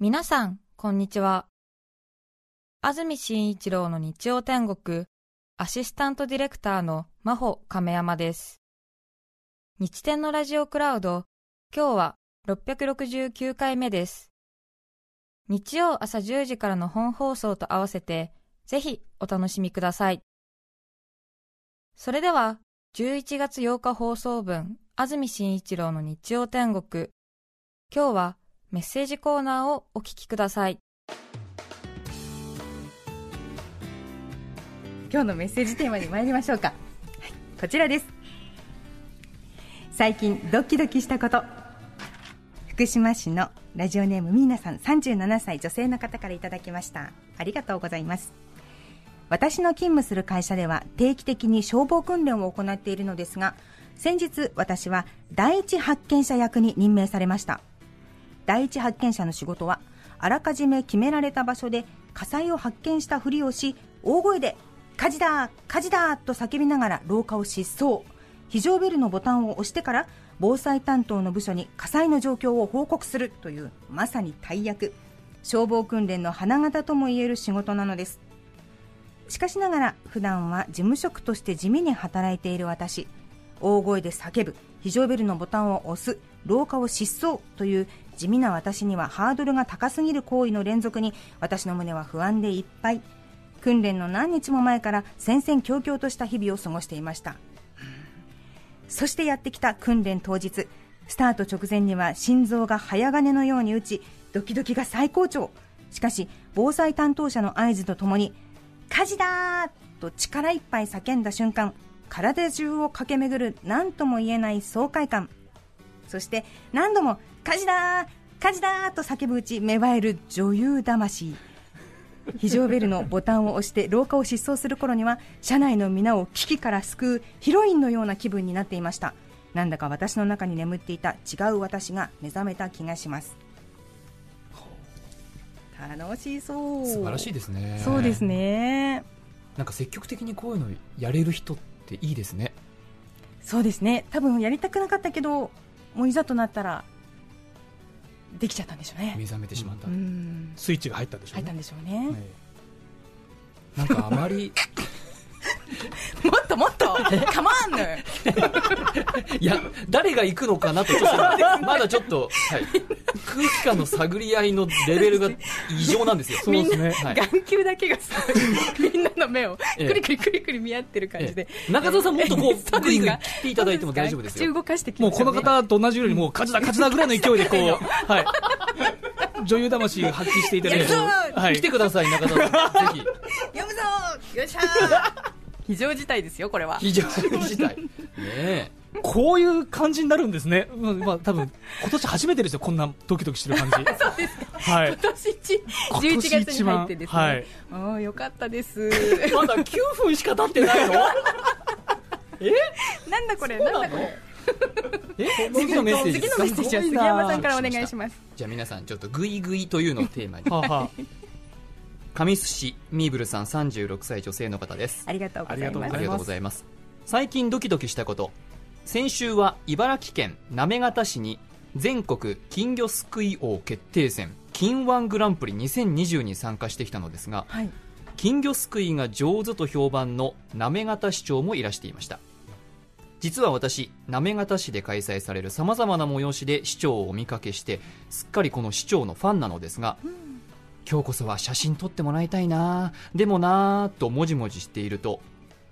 皆さん、こんにちは。安住紳一郎の日曜天国、アシスタントディレクターの真帆亀山です。日天のラジオクラウド、今日は669回目です。日曜朝10時からの本放送と合わせて、ぜひお楽しみください。それでは、11月8日放送分、安住紳一郎の日曜天国、今日はメッセージコーナーをお聞きください。今日のメッセージテーマに参りましょうか、はい、こちらです。最近ドキドキしたこと。福島市のラジオネームミーナさん37歳女性の方からいただきました。ありがとうございます。私の勤務する会社では定期的に消防訓練を行っているのですが先日私は第一発見者役に任命されました。第一発見者の仕事はあらかじめ決められた場所で火災を発見したふりをし大声で火事だ火事だと叫びながら廊下を疾走。非常ベルのボタンを押してから防災担当の部署に火災の状況を報告するというまさに大役。消防訓練の花形ともいえる仕事なのです。しかしながら普段は事務職として地味に働いている私。大声で叫ぶ。非常ベルのボタンを押す。廊下を疾走。という地味な私にはハードルが高すぎる行為の連続に私の胸は不安でいっぱい。訓練の何日も前から戦々恐々とした日々を過ごしていました。そしてやってきた訓練当日スタート直前には心臓が早金のように打ちドキドキが最高潮。しかし防災担当者の合図とともに火事だと力いっぱい叫んだ瞬間体中を駆け巡る何とも言えない爽快感。そして何度も火事だ火事だと叫ぶうち芽生える女優魂。非常ベルのボタンを押して廊下を疾走する頃には車内の皆を危機から救うヒロインのような気分になっていました。なんだか私の中に眠っていた違う私が目覚めた気がします。楽しそう。素晴らしいですね。そうですね。なんか積極的にこういうのやれる人っていいですね。そうですね。多分やりたくなかったけどもういざとなったらできちゃったんでしょうね。目覚めてしまった、うん。スイッチが入ったんでしょうね。入ったんでしょうね、なんかあまり もっともっとカモンヌいや誰が行くのかなとちょっとまだちょっと、はい、空気感の探り合いのレベルが異常なんですよ。そうですね。はい。眼球だけがさみんなの目をええ。クリクリクリクリ見合ってる感じで、ええ。中澤さんもっとこ そううグイグイですか切っていただいても大丈夫ですよ。口動かしてきもうこの方と同じようにもう火事だ火事だぐらいの勢いでこう、はい、女優魂を発揮していただいて、はい。来てください中澤さん。ぜ読むぞよっしゃー非常事態ですよこれは。ひ非常事態。ねえ。こういう感じになるんですね、うんまあ多分今年初めてですよ、こんなドキドキしてる感じ。そうですか。はい。今。年一今年11月に入ってですね、はい。ああよかったです。まだ9分しか経ってないの？なんだこれなんだこれ。え？次のメッセージ。次のメッセージは杉山さんからお願いします。じゃあ皆さんちょっとグイグイというのをテーマに。はあは神栖市ミーブルさん36歳女性の方です。ありがとうございます。ますありがとうございます。最近ドキドキしたこと。先週は茨城県行方市に全国金魚すくい王決定戦金ワングランプリ2020に参加してきたのですがはい。金魚すくいが上手と評判の行方市長もいらしていました。実は私行方市で開催されるさまざまな催しで市長をお見かけしてすっかりこの市長のファンなのですが、今日こそは写真撮ってもらいたいな。でもなぁともじもじしていると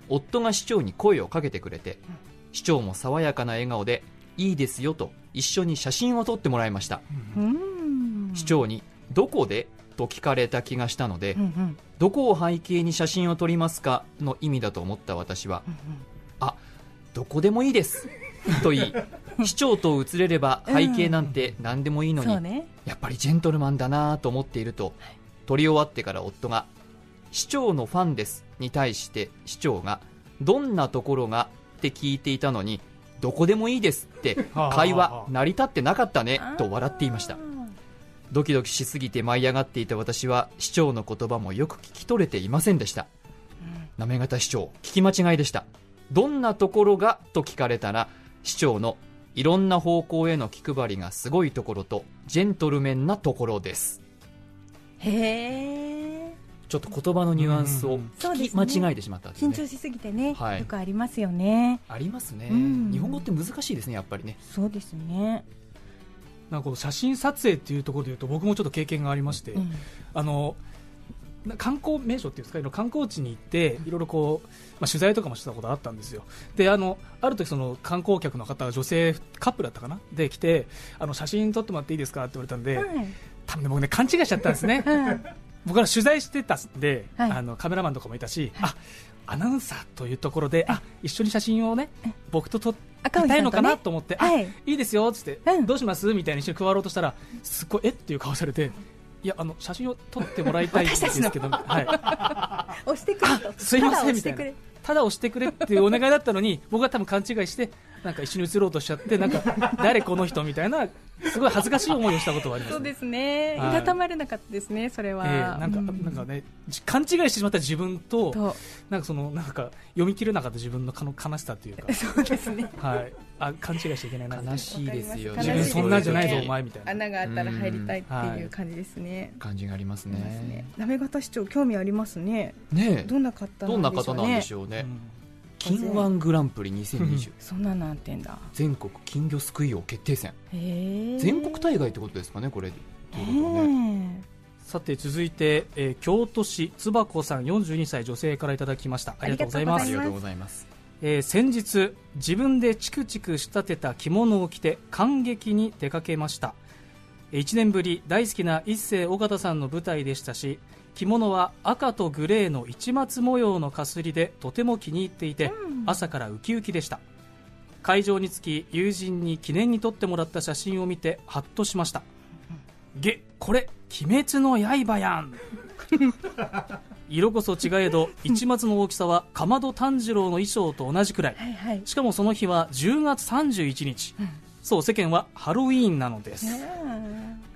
夫が市長に声をかけてくれて、市長も爽やかな笑顔でいいですよと一緒に写真を撮ってもらいました、うん。市長にどこで？と聞かれた気がしたので、うんうん。どこを背景に写真を撮りますか？の意味だと思った私は、あどこでもいいです。と言い市長と写れれば背景なんて何でもいいのに、そうね。やっぱりジェントルマンだなと思っていると、撮り終わってから夫が市長のファンですに対して市長がどんなところがって聞いていたのにどこでもいいですって はあ会話成り立ってなかったねと笑っていました。あドキドキしすぎて舞い上がっていた私は市長の言葉もよく聞き取れていませんでした。行方市長聞き間違いでした。どんなところがと聞かれたら市長のいろんな方向への気配りがすごいところとジェントルメンなところです。へえちょっと言葉のニュアンスを聞き間違えてしまったね。緊張しすぎてね、はい。よくありますよね。ありますね、うん。日本語って難しいですねやっぱりね。そうですね、なんかこの写真撮影っていうところでいうと僕もちょっと経験がありまして、うん。あのな観光名所っていうんですか？いろいろ観光地に行っていろいろこう、まあ、取材とかもしてたことあったんですよ。であのある時その観光客の方が女性カップルだったかな？で来てあの写真撮ってもらっていいですか？って言われたんで、はい。多分ね僕ね勘違いしちゃったんですね。う ん僕ら取材してたんで、はい。あのカメラマンとかもいたし、あアナウンサーというところで、あ一緒に写真をね僕と撮り赤荻さんとね。たいのかな？と思って、あはい。いいですよっつって、うん。どうします？みたいに一緒に加わろうとしたらすっごいえ？っていう顔されていやあの写真を撮ってもらいたいんですけど、はい、押してくれと。すいませんただ押みたいなしてくれ。ただ押してくれっていうお願いだったのに僕は多分勘違いしてなんか一緒に写ろうとしちゃってなんか誰この人みたいなすごい恥ずかしい思いをしたことがあります、ね。そうですね、はい。いたたまれなかったですねそれは、ええなんか、うなんかね、じ勘違いしてしまった自分と、と。なんかその、なんか読み切れなかった自分のかの悲しさというか、そうですね。はい、あ、勘違いしちゃいけないな。悲しいですよ。自分そんなんじゃないぞ、お前みたいな。穴があったら入りたいってうんいう感じですね、感じがありますね。ね。なめがた市長興味ありますね。ねえ。どんな方どんなん方なでしょうね。なんでしょうね。うん。金湾グランプリ2020そんななんてんだ。全国金魚すくい王決定戦。全国大会ってことですかねこれ。ということはね。さて続いて、えー京都市つばこさん42歳女性からいただきました。ありがとうございます。ありがとうございますえー先日自分でチクチク仕立てた着物を着て感激に出かけました。1年ぶり大好きな一世尾形さんの舞台でしたし着物は赤とグレーの市松模様のかすりでとても気に入っていて、朝からウキウキでした。会場に着き友人に記念に撮ってもらった写真を見てハッとしました。げこれ「鬼滅の刃」やん色こそ違えど 市松の大きさはかまど炭治郎の衣装と同じくらい。はいはい。しかもその日は10月31日、そう世間はハロウィーンなのです、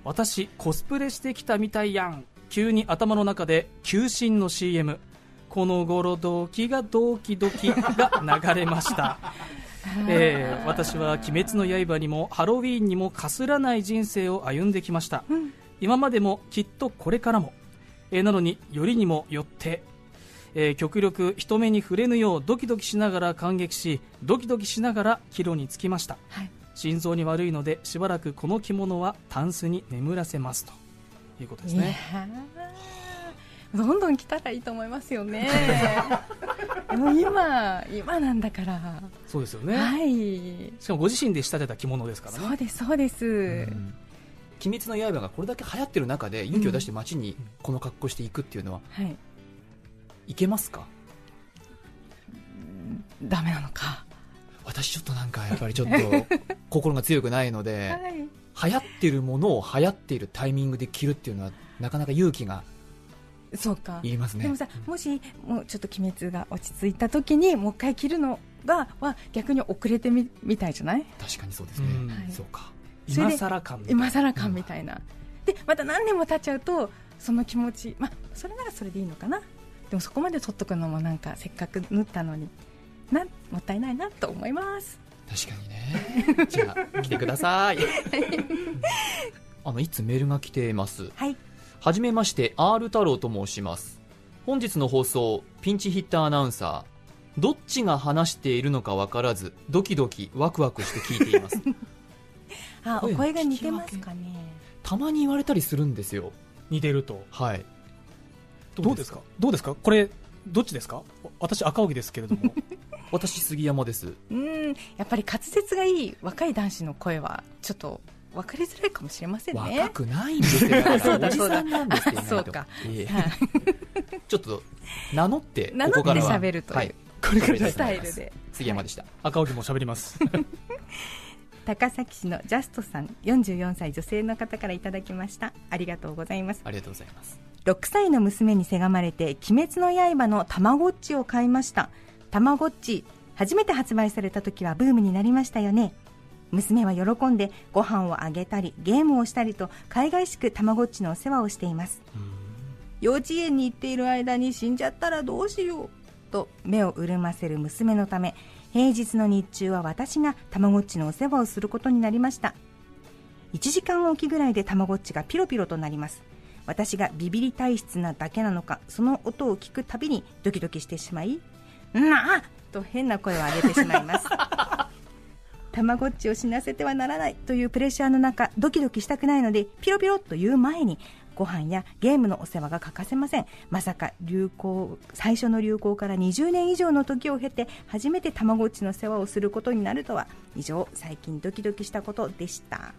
私コスプレしてきたみたいやん。急に頭の中で球審の CM この頃ドキがドキドキが流れました。えー私は「鬼滅の刃」にもハロウィーンにもかすらない人生を歩んできました、今までもきっとこれからも、えーなのによりにもよって、えー極力人目に触れぬようドキドキしながら感激しドキドキしながら帰路につきました、はい。心臓に悪いのでしばらくこの着物はタンスに眠らせます。ということですね。ー。どんどん来たらいいと思いますよね。もう今今なんだから、そうですよね、はい。しかもご自身で仕立てた着物ですからね。そうですそうです、うん鬼滅の刃がこれだけ流行ってる中で勇気を出して街にこの格好していくっていうのははい。いけますか？ダメなのか。私ちょっとなんかやっぱりちょっと 心が強くないのではい。流行ってるものを流行っているタイミングで着るっていうのはなかなか勇気がそうか。いりますね。でもさもしもうちょっと鬼滅が落ち着いた時にもう一回着るのがは逆に遅れてみみたいじゃない？確かにそうですね、うん。はいそうか今更感みたいな。今更感みたいな、でまた何年も経っちゃうとその気持ちまあそれならそれでいいのかな。でもそこまで取っとくのもなんかせっかく縫ったのになもったいないなと思います。確かにね。じゃあ来てください。あのいつメールが来ています。はい。はじめまして R 太郎と申します。本日の放送ピンチヒッターアナウンサー。どっちが話しているのか分からずドキドキワクワクして聞いていますあお声が似てますかね。たまに言われたりするんですよ。似てると。はい。どうですか？どうですか？これどっちですか？私赤荻ですけれども。私杉山です。うん。やっぱり滑舌がいい若い男子の声はちょっと分かりづらいかもしれませんね。若くないんですよ。そうだおじさんなんですって意外と。そうか。いえ。はい。ちょっと名乗って名乗ってここからは。喋るというはい、これからスタイルで。杉山でした、赤荻も喋ります高崎市のジャストさん44歳女性の方からいただきました。ありがとうございます。ありがとうございます。6歳の娘にせがまれて「鬼滅の刃」のたまごっちを買いました。たまごっち初めて発売された時はブームになりましたよね。娘は喜んでご飯をあげたりゲームをしたりと海外しくたまごっちのお世話をしています。幼稚園に行っている間に死んじゃったらどうしよう。と目を潤ませる娘のため平日の日中は私がたまごっちのお世話をすることになりました。1時間おきぐらいでたまごっちがピロピロとなります。私がビビり体質なだけなのかその音を聞くたびにドキドキしてしまいなあ！と変な声を上げてしまいます。たまごっちを死なせてはならないというプレッシャーの中ドキドキしたくないのでピロピロという前にご飯やゲームのお世話が欠かせません。まさか流行最初の流行から20年以上の時を経て初めてたまごっちの世話をすることになるとは以上最近ドキドキしたことでした。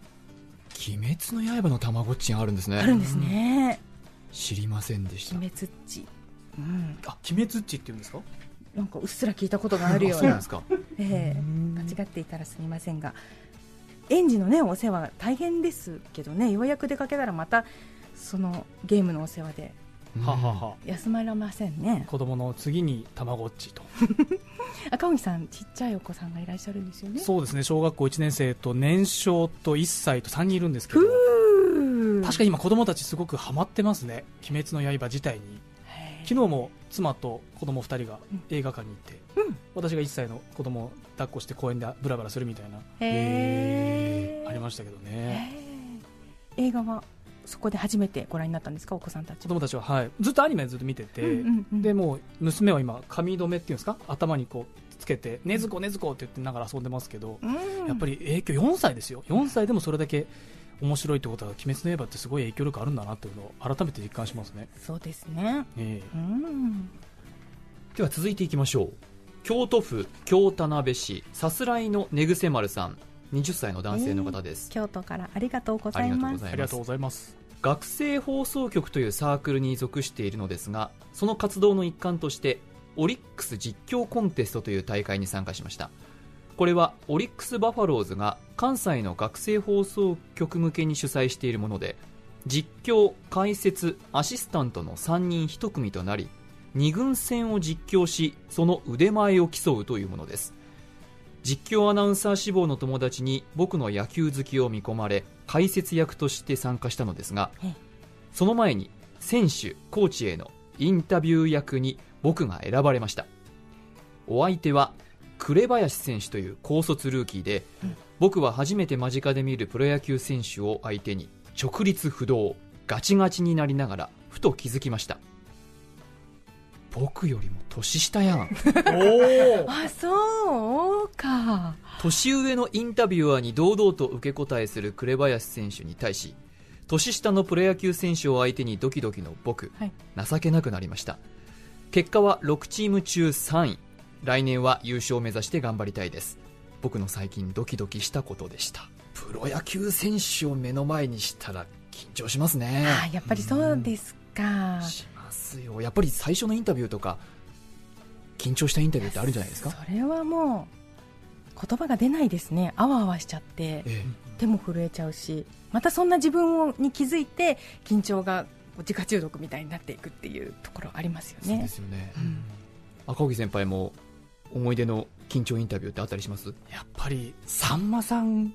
鬼滅の刃のたまごっちがあるんですね。あるんですね。知りませんでした。鬼滅っち。うん。あ鬼滅っちって言うんですか？なんかうっすら聞いたことがあるような。そうなんですか。ええ。間違っていたらすみませんが。園児のねお世話大変ですけどねようやく出かけたらまたそのゲームのお世話で。ははは。休まらませんね。子供の次にたまごっちと。赤荻さんちっちゃいお子さんがいらっしゃるんですよね。そうですね。小学校1年生と年少と1歳と3人いるんですけど。確かに今子供たちすごくハマってますね「鬼滅の刃」自体に。へ昨日も妻と子供2人が映画館に行って、うん。私が1歳の子供を抱っこして公園でブラブラするみたいな。え。ありましたけどね。映画はそこで初めてご覧になったんですか？お子さんたち子供たちは、はい、ずっとアニメずっと見てて、うんうんうん。でもう娘は今髪留めっていうんですか？頭にこうつけて「ねずこねずこ」って言ってながら遊んでますけど、うん。やっぱり影響4歳ですよ。4歳でもそれだけ面白いってことは「鬼滅の刃」ってすごい影響力あるんだなっていうのを改めて実感しますね、そうですね。ええ。うん。では続いていきましょう。京都府京田辺市さすらいの寝癖丸さん20歳の男性の方です、京都からありがとうございます。ありがとうございありがとうございます。学生放送局というサークルに属しているのですがその活動の一環としてオリックス実況コンテストという大会に参加しました。これはオリックス・バファローズが関西の学生放送局向けに主催しているもので実況、解説、アシスタントの3人1組となり2軍戦を実況しその腕前を競うというものです実況アナウンサー志望の友達に僕の野球好きを見込まれ解説役として参加したのですがええ。その前に選手コーチへのインタビュー役に僕が選ばれました。お相手は紅林選手という高卒ルーキーで、うん。僕は初めて間近で見るプロ野球選手を相手に直立不動ガチガチになりながらふと気づきました僕よりも年下やん。おおあそうか。年上のインタビュアーに堂々と受け答えする紅林選手に対し年下のプロ野球選手を相手にドキドキの僕、はい。情けなくなりました。結果は6チーム中3位。来年は優勝を目指して頑張りたいです。僕の最近ドキドキしたことでした。プロ野球選手を目の前にしたら緊張しますね。あやっぱりそうですか。しますよ。やっぱり最初のインタビューとか緊張したインタビューってあるんじゃないですか、それはもう言葉が出ないですね。あわあわしちゃってええ。手も震えちゃうしまたそんな自分をに気づいて緊張が自家中毒みたいになっていくっていうところありますよそうでねすよね、うん。赤荻先輩も思い出の緊張インタビューってあったりします？やっぱりさんまさん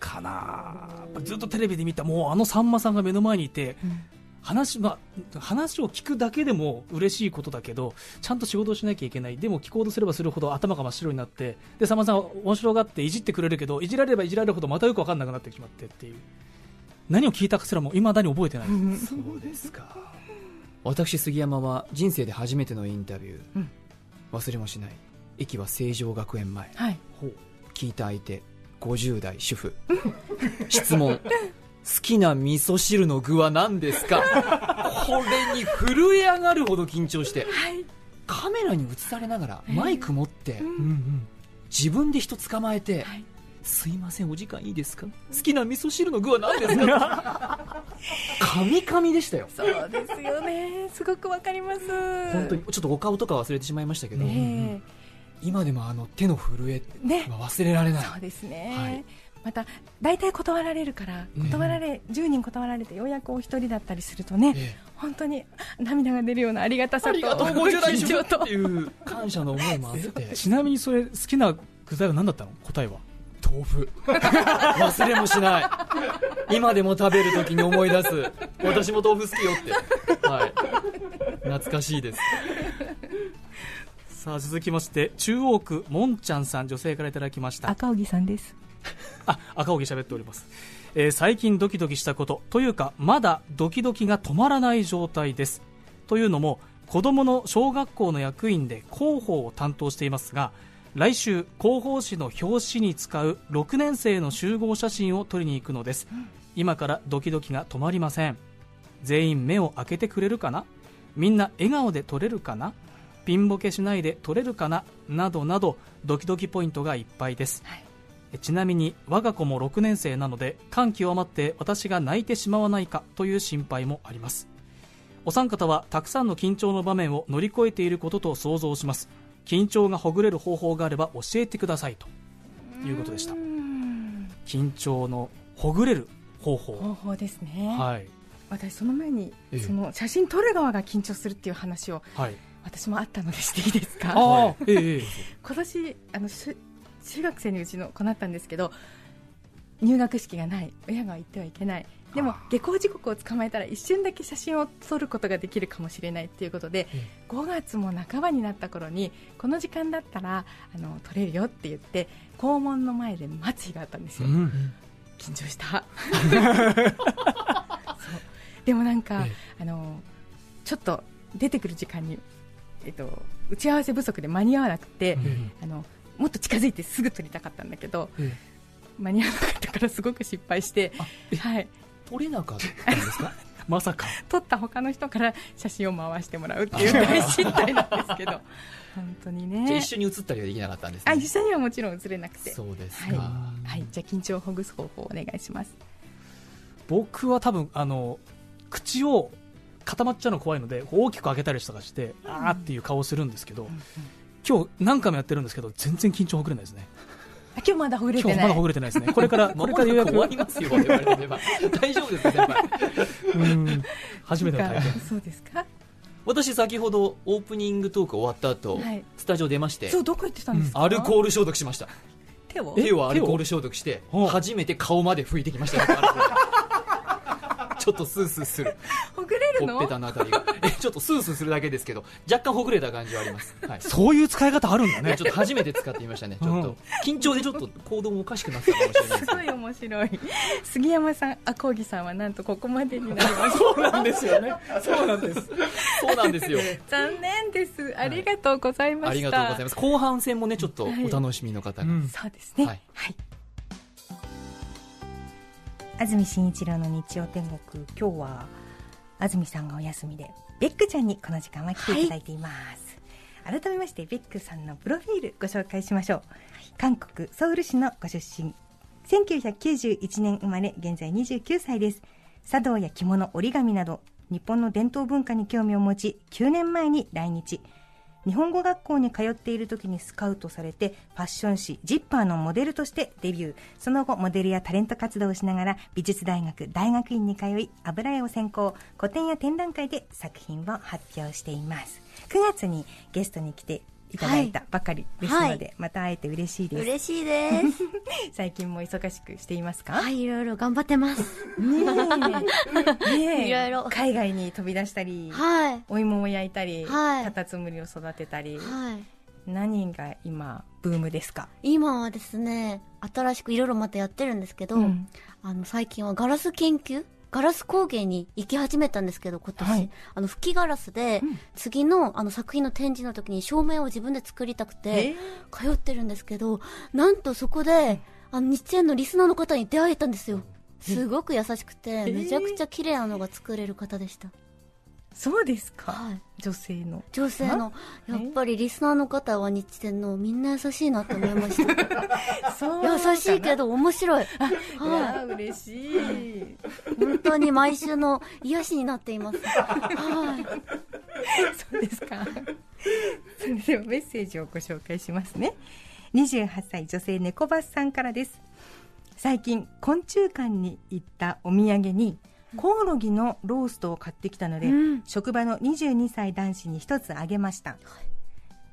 かな。ずっとテレビで見たもうあのさんまさんが目の前にいてうん話,、まあ、話を聞くだけでも嬉しいことだけどちゃんと仕事をしなきゃいけない。でも聞こうとすればするほど頭が真っ白になってでさんまさんは面白がっていじってくれるけどいじられればいじられるほどまたよく分かんなくなってしまってっていう。何を聞いたかすらもいまだに覚えてない、そうですか。私杉山は人生で初めてのインタビュー、うん忘れもしない。駅は成城学園前。はい。聞いた相手50代主婦。質問好きな味噌汁の具は何ですか？これに震え上がるほど緊張して、カメラに映されながらマイク持って、うんうん。自分で人捕まえて、はいすいませんお時間いいですか？好きな味噌汁の具は何ですか？カミカミでしたよ。そうですよね。すごくわかります。本当に。ちょっとお顔とか忘れてしまいましたけど、ね今でもあの手の震えは忘れられない。そうですね、はいまた大体断られるから断られ、10人断られてようやくお一人だったりするとね、え本当に涙が出るようなありがたさとありがとう50代主婦緊張と。っていう感謝の思いもあって。ちなみにそれ好きな具材は何だったの？答えは。豆腐。忘れもしない。今でも食べるときに思い出す。私も豆腐好きよって。はい。懐かしいです。さあ続きまして中央区もんちゃんさん女性からいただきました。赤荻さんです あ赤荻喋っております、えー最近ドキドキしたことというかまだドキドキが止まらない状態です。というのも子供の小学校の役員で広報を担当していますが来週広報誌の表紙に使う6年生の集合写真を撮りに行くのです、今からドキドキが止まりません。全員目を開けてくれるかな？みんな笑顔で撮れるかな？ピンボケしないで撮れるかな？などなどドキドキポイントがいっぱいです、えちなみに我が子も6年生なので感極まって私が泣いてしまわないかという心配もあります。お三方はたくさんの緊張の場面を乗り越えていることと想像します。緊張がほぐれる方法があれば教えてくださいということでした。緊張のほぐれる方法。方法ですね、はい。私その前にええ。その写真撮る側が緊張するっていう話をはい私もあったのでしていいですかええええ今年あのし中学生にうちの子なったんですけど入学式がない。親が行ってはいけない。でも下校時刻を捕まえたら一瞬だけ写真を撮ることができるかもしれないっていうことで、5月も半ばになった頃にこの時間だったらあの撮れるよって言って校門の前で待つ日があったんですよ、うん緊張した。でもなんか、えあのちょっと出てくる時間に、えっと、打ち合わせ不足で間に合わなくて、うん。あのもっと近づいてすぐ撮りたかったんだけどえ間に合わなかったからすごく失敗して、はい、取れなかったんですか？まさか。撮った他の人から写真を回してもらうっていう大失態なんですけど 本当にね。一緒に写ったりはできなかったんですね。あ実際にはもちろん映れなくて。そうですはい。か、はい、じゃあ緊張をほぐす方法をお願いします。僕は多分あの口を固まっちゃうの怖いので大きく開けたりとかして、あーっていう顔をするんですけど、今日何回もやってるんですけど全然緊張ほぐれないですね。あ今日まだほぐれてない。今日まだほぐれてないですね。これから これからようやく終わりますよ 大丈夫ですか先輩。うん。初めての体験。そうですか？私先ほどオープニングトーク終わった後、はい。スタジオ出まして。そうどこ行ってたんですか、アルコール消毒しました。手を？手をアルコール消毒してお初めて顔まで拭いてきました。ちょっとスースーするるの？ほっぺたのあたりが。えちょっとスースーするだけですけど若干ほぐれた感じはあります、はい。そういう使い方あるんだね。ねちょっと初めて使ってみましたね。ちょっと緊張でちょっと行動もおかしくなったかもしれないですすごい面白い。杉山さん赤荻さんはなんとここまでになりました そうなんですよね。そうなんです。そうなんですよ。残念です。ありがとうございました、ありがとうございます。後半戦もねちょっとお楽しみの方が、うん。そうですね。ははいい、安住紳一郎の日曜天国今日は安住さんがお休みでベックちゃんにこの時間は来ていただいています、改めましてベックさんのプロフィールご紹介しましょう、韓国ソウル市のご出身。1991年生まれ現在29歳です。茶道や着物折り紙など日本の伝統文化に興味を持ち9年前に来日日本語学校に通っている時にスカウトされてファッション誌ジッパーのモデルとしてデビュー。その後モデルやタレント活動をしながら美術大学大学院に通い油絵を専攻。個展や展覧会で作品を発表しています。9月にゲストに来ていただいたばかりですので、はい。また会えて嬉しいです。嬉しいです。最近も忙しくしていますか、はい、いろいろ頑張ってます。ねえ。ねえいろ。いろ海外に飛び出したり、はい。お芋を焼いたり、はい。カタツムリを育てたり、はい。何が今ブームですか、今はですね、新しくいろいろまたやってるんですけど、うん。あの、最近はガラス研究ガラス工芸に行き始めたんですけど、今年。はいあの、吹きガラスで、次のあの作品の展示の時に照明を自分で作りたくて、通ってるんですけど、なんとそこで、あの、日園のリスナーの方に出会えたんですよ。すごく優しくて、めちゃくちゃ綺麗なのが作れる方でした。そうですか、はい。女性の女性の、やっぱりリスナーの方は日天のみんな優しいなと思いました。優しいけど面白い。いはやー嬉しいい。本当に毎週の癒しになっています。はい。そうですかそれではメッセージをご紹介しますね28歳女性猫バスさんからです最近昆虫館に行ったお土産にコオロギのローストを買ってきたので、うん。職場の22歳男子に一つあげました、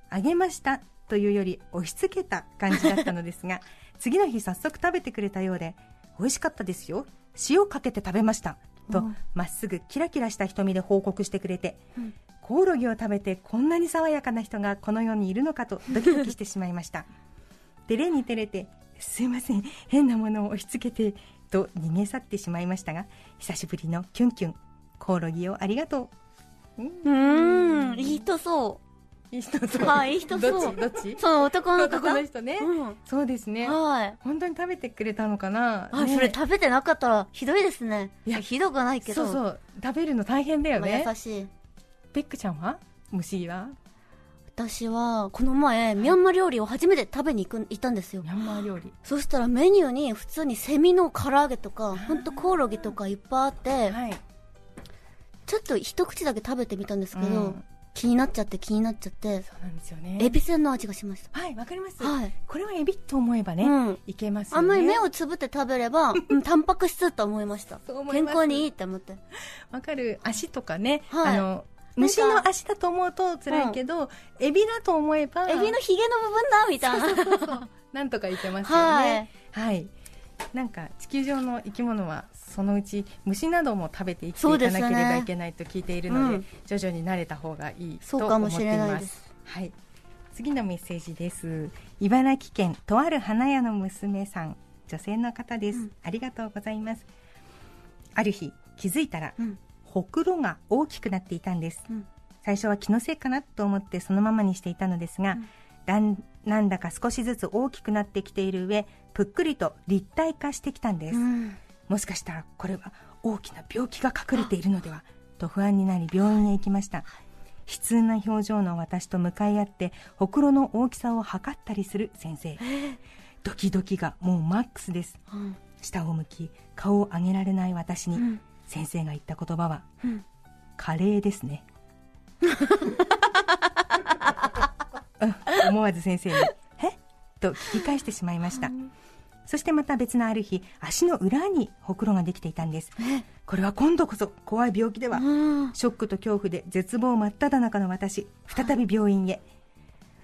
あげましたというより押し付けた感じだったのですが 次の日早速食べてくれたようで美味しかったですよ。塩かけて食べました。とうん。まっすぐキラキラした瞳で報告してくれて、うん。コオロギを食べてこんなに爽やかな人がこの世にいるのかとドキドキしてしまいました。照れに照れてすいません。変なものを押し付けてと逃げ去ってしまいましたが久しぶりのキュンキュンコオロギをありがとううーん、いい人そいい人う。はい、いい人そう。どっち？どっち？その男の方？男の人ね、うん。そうですねはい。本当に食べてくれたのかな？あ、ねそれ食べてなかったらひどいですね。いやひどくないけど。そうそう食べるの大変だよまあね優しい。ベックちゃんは？虫は？私は、この前、ミャンマー料理を初めて食べに行く、行ったんですよ。ミ。ャンマー料理。そしたらメニューに普通にセミの唐揚げとか、ほんとコオロギとかいっぱいあって、はい。ちょっと一口だけ食べてみたんですけど、うん。気になっちゃって気になっちゃって、そうなんですよね。エビせんの味がしましはいわかります、た。はい。これはエビと思えばね、うん。いけますよね。あんまり目をつぶって食べれば、うん、タンパク質と思いました。そう思います。健康にいいって思って。わかる。足とかね、はい。あの虫の足だと思うと辛いけど、エビだと思えばエビのヒゲの部分だみたいな。なんとかいけますよね。はい、なんか地球上の生き物はそのうち虫なども食べて生きていかなければいけないと聞いているのでうん。徐々に慣れた方がいいとそうかも思ってれないます。はい。次のメッセージです。茨城県とある花屋の娘さん。女性の方です、うん。ありがとうございます。ある日気づいたら、うんほくろが大きくなっていたんです、うん。最初は気のせいかなと思ってそのままにしていたのですが、だんなんだか少しずつ大きくなってきている上ぷっくりと立体化してきたんです、うん。もしかしたらこれは大きな病気が隠れているのではと不安になり病院へ行きました。悲痛な表情の私と向かい合ってほくろの大きさを測ったりする先生。ドキドキがもうマックスです。うん。下を向き顔を上げられない私に、うん先生が言った言葉はうん。カレーですね。う ん思わず先生に「えと聞き返してしまいました。そしてまた別のある日足の裏にほくろができていたんです。これは今度こそ怖い病気では、うん。ショックと恐怖で絶望真っ只中の私再び病院へ、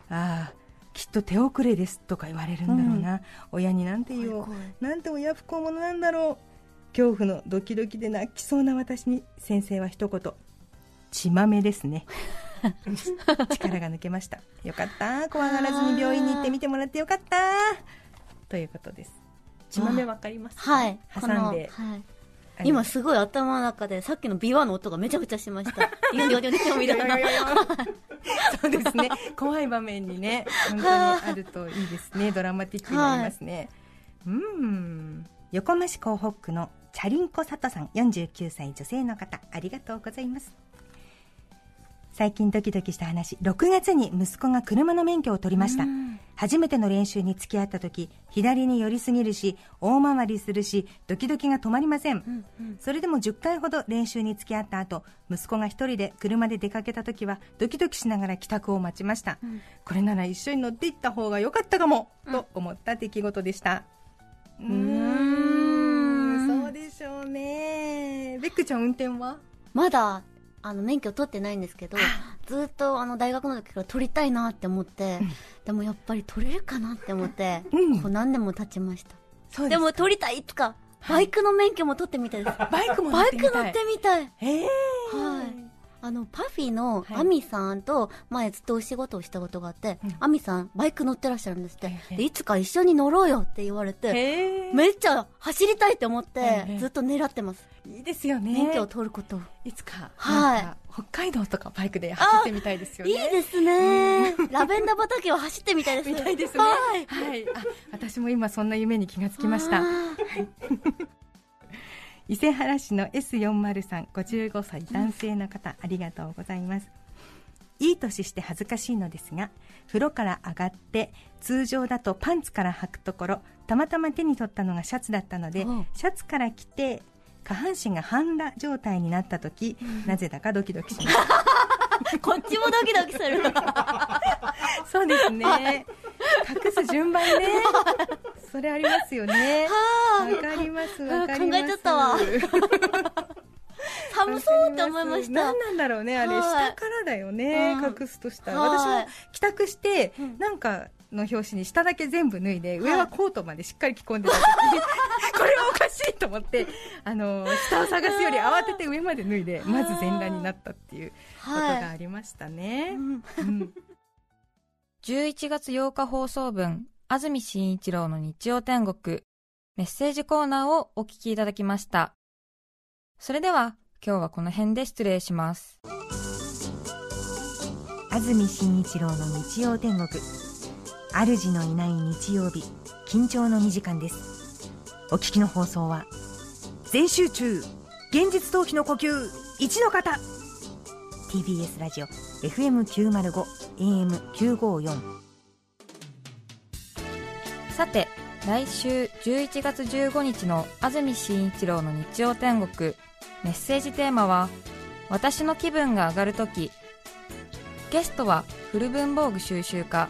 ああきっと手遅れですとか言われるんだろうな、親になんて言おう。なんて親不孝者なんだろう恐怖のドキドキで泣きそうな私に先生は一言血豆ですね。力が抜けました。よかった。怖がらずに病院に行ってみてもらってよかった。ということです。血豆わかりますか？はい。挟んで。はい。今すごい頭の中でさっきのビワの音がめちゃくちゃしました。そうですね。怖い場面にね本当にあるといいですね。ドラマティックになりますね、うん。横浜市港北区のチャリンコ佐藤さん49歳女性の方ありがとうございます。最近ドキドキした話6月に息子が車の免許を取りました。初めての練習に付き合った時左に寄りすぎるし大回りするしドキドキが止まりません、それでも10回ほど練習に付き合った後息子が一人で車で出かけた時はドキドキしながら帰宅を待ちました、これなら一緒に乗っていった方が良かったかも、と思った出来事でした。うーんしょうね。ベックちゃん運転は？まだ、あの、免許取ってないんですけど、ずっとあの、大学の時から取りたいなって思って、でもやっぱり取れるかなって思って、うん。こう何年も経ちました。でも取りたいいつか、バイクの免許も取ってみたいです。バイクも乗バってみたい。イク乗ってみたい。へえはい。あの、パフィーのはいアミさんと前ずっとお仕事をしたことがあって、アミさんバイク乗ってらっしゃるんですって。でいつか一緒に乗ろうよって言われて、めっちゃ走りたいって思って、ずっと狙ってます。いいですよね免許を取ることを。いつか、はい北海道とかバイクで走ってみたいですよね。いいですね。ラベンダー畑を走ってみたいです。みたいですね。はい。はい。あ、私も今そんな夢に気がつきました。あ伊勢原市の S40 さん、55歳男性の方、ありがとうございます。いい年して恥ずかしいのですが、風呂から上がって、通常だとパンツから履くところ、たまたま手に取ったのがシャツだったのでシャツから着て、下半身が半裸状態になった時、なぜだかドキドキしました。ー こっちもドキドキする。そうですね。隠す順番ね。それありますよね。わかります、わかります。考えちゃったわ 寒そうって思いました。何なんだろうね、あれ。はい下からだよね、うん隠すとしたら。はい私も帰宅してうん、なんかの表紙に下だけ全部脱いで、い上はコートまでしっかり着込んでた時に、これはおかしいと思って、あの、下を探すより慌てて上まで脱いで、まず全裸になったっていうことがはありましたねい。。うんうん11月8日放送分、安住紳一郎の日曜天国。メッセージコーナーをお聞きいただきました。それでは今日はこの辺で失礼します。安住紳一郎の日曜天国主のいない日曜日緊張の2時間です。お聞きの放送は全集中現実逃避の呼吸1の方。TBS ラジオ FM905 AM954 さて来週11月15日の安住紳一郎の日曜天国。メッセージテーマは私の気分が上がるときゲストは古文房具収集家